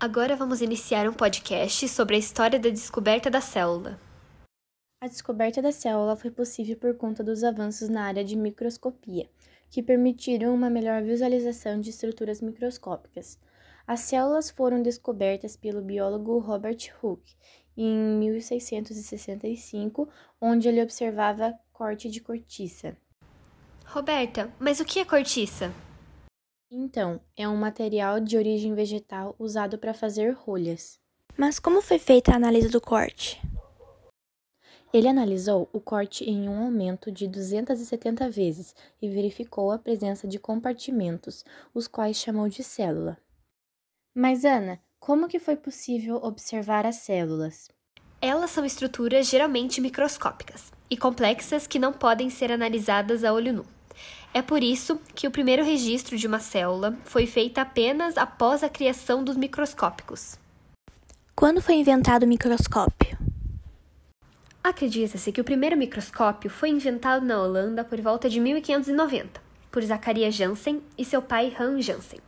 Agora vamos iniciar um podcast sobre a história da descoberta da célula. A descoberta da célula foi possível por conta dos avanços na área de microscopia, que permitiram uma melhor visualização de estruturas microscópicas. As células foram descobertas pelo biólogo Robert Hooke em 1665, onde ele observava corte de cortiça. Roberta, mas o que é cortiça? Então, é um material de origem vegetal usado para fazer rolhas. Mas como foi feita a análise do corte? Ele analisou o corte em um aumento de 270 vezes e verificou a presença de compartimentos, os quais chamou de célula. Mas Ana, como que foi possível observar as células? Elas são estruturas geralmente microscópicas e complexas que não podem ser analisadas a olho nu. É por isso que o primeiro registro de uma célula foi feito apenas após a criação dos microscópicos. Quando foi inventado o microscópio? Acredita-se que o primeiro microscópio foi inventado na Holanda por volta de 1590, por Zacharias Janssen e seu pai Hans Janssen.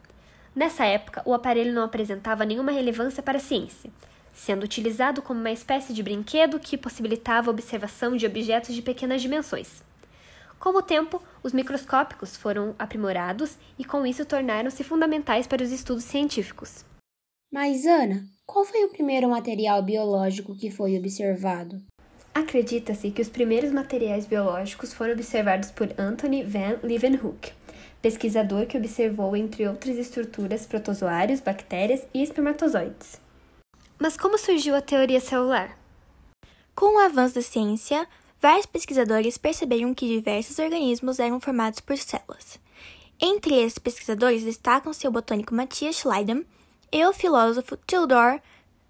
Nessa época, o aparelho não apresentava nenhuma relevância para a ciência, sendo utilizado como uma espécie de brinquedo que possibilitava a observação de objetos de pequenas dimensões. Com o tempo, os microscópicos foram aprimorados e com isso tornaram-se fundamentais para os estudos científicos. Mas, Ana, qual foi o primeiro material biológico que foi observado? Acredita-se que os primeiros materiais biológicos foram observados por Anthony van Leeuwenhoek, pesquisador que observou, entre outras estruturas, protozoários, bactérias e espermatozoides. Mas como surgiu a teoria celular? Com o avanço da ciência, vários pesquisadores perceberam que diversos organismos eram formados por células. Entre esses pesquisadores destacam-se o botânico Matthias Schleiden e o filósofo Theodor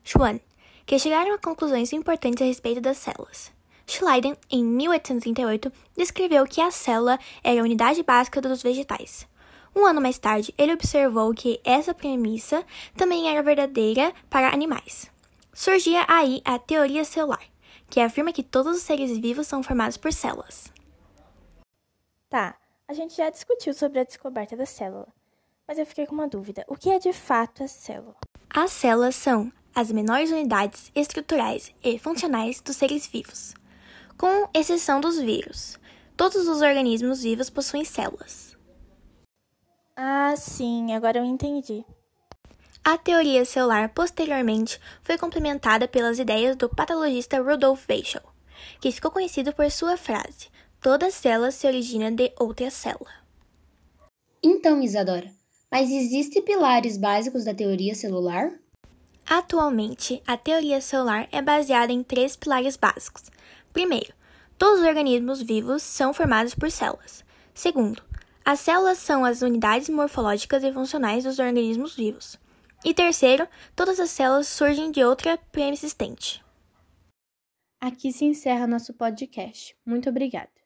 Schwann, que chegaram a conclusões importantes a respeito das células. Schleiden, em 1838, descreveu que a célula era a unidade básica dos vegetais. Um ano mais tarde, ele observou que essa premissa também era verdadeira para animais. Surgia aí a teoria celular, que afirma que todos os seres vivos são formados por células. Tá, a gente já discutiu sobre a descoberta da célula, mas eu fiquei com uma dúvida: o que é de fato a célula? As células são as menores unidades estruturais e funcionais dos seres vivos, com exceção dos vírus. Todos os organismos vivos possuem células. Ah, sim, agora eu entendi. A teoria celular posteriormente foi complementada pelas ideias do patologista Rudolf Virchow, que ficou conhecido por sua frase: toda célula se origina de outra célula. Então, Isadora, mas existem pilares básicos da teoria celular? Atualmente, a teoria celular é baseada em três pilares básicos. Primeiro, todos os organismos vivos são formados por células. Segundo, as células são as unidades morfológicas e funcionais dos organismos vivos. E terceiro, todas as células surgem de outra pré-existente. Aqui se encerra nosso podcast. Muito obrigada.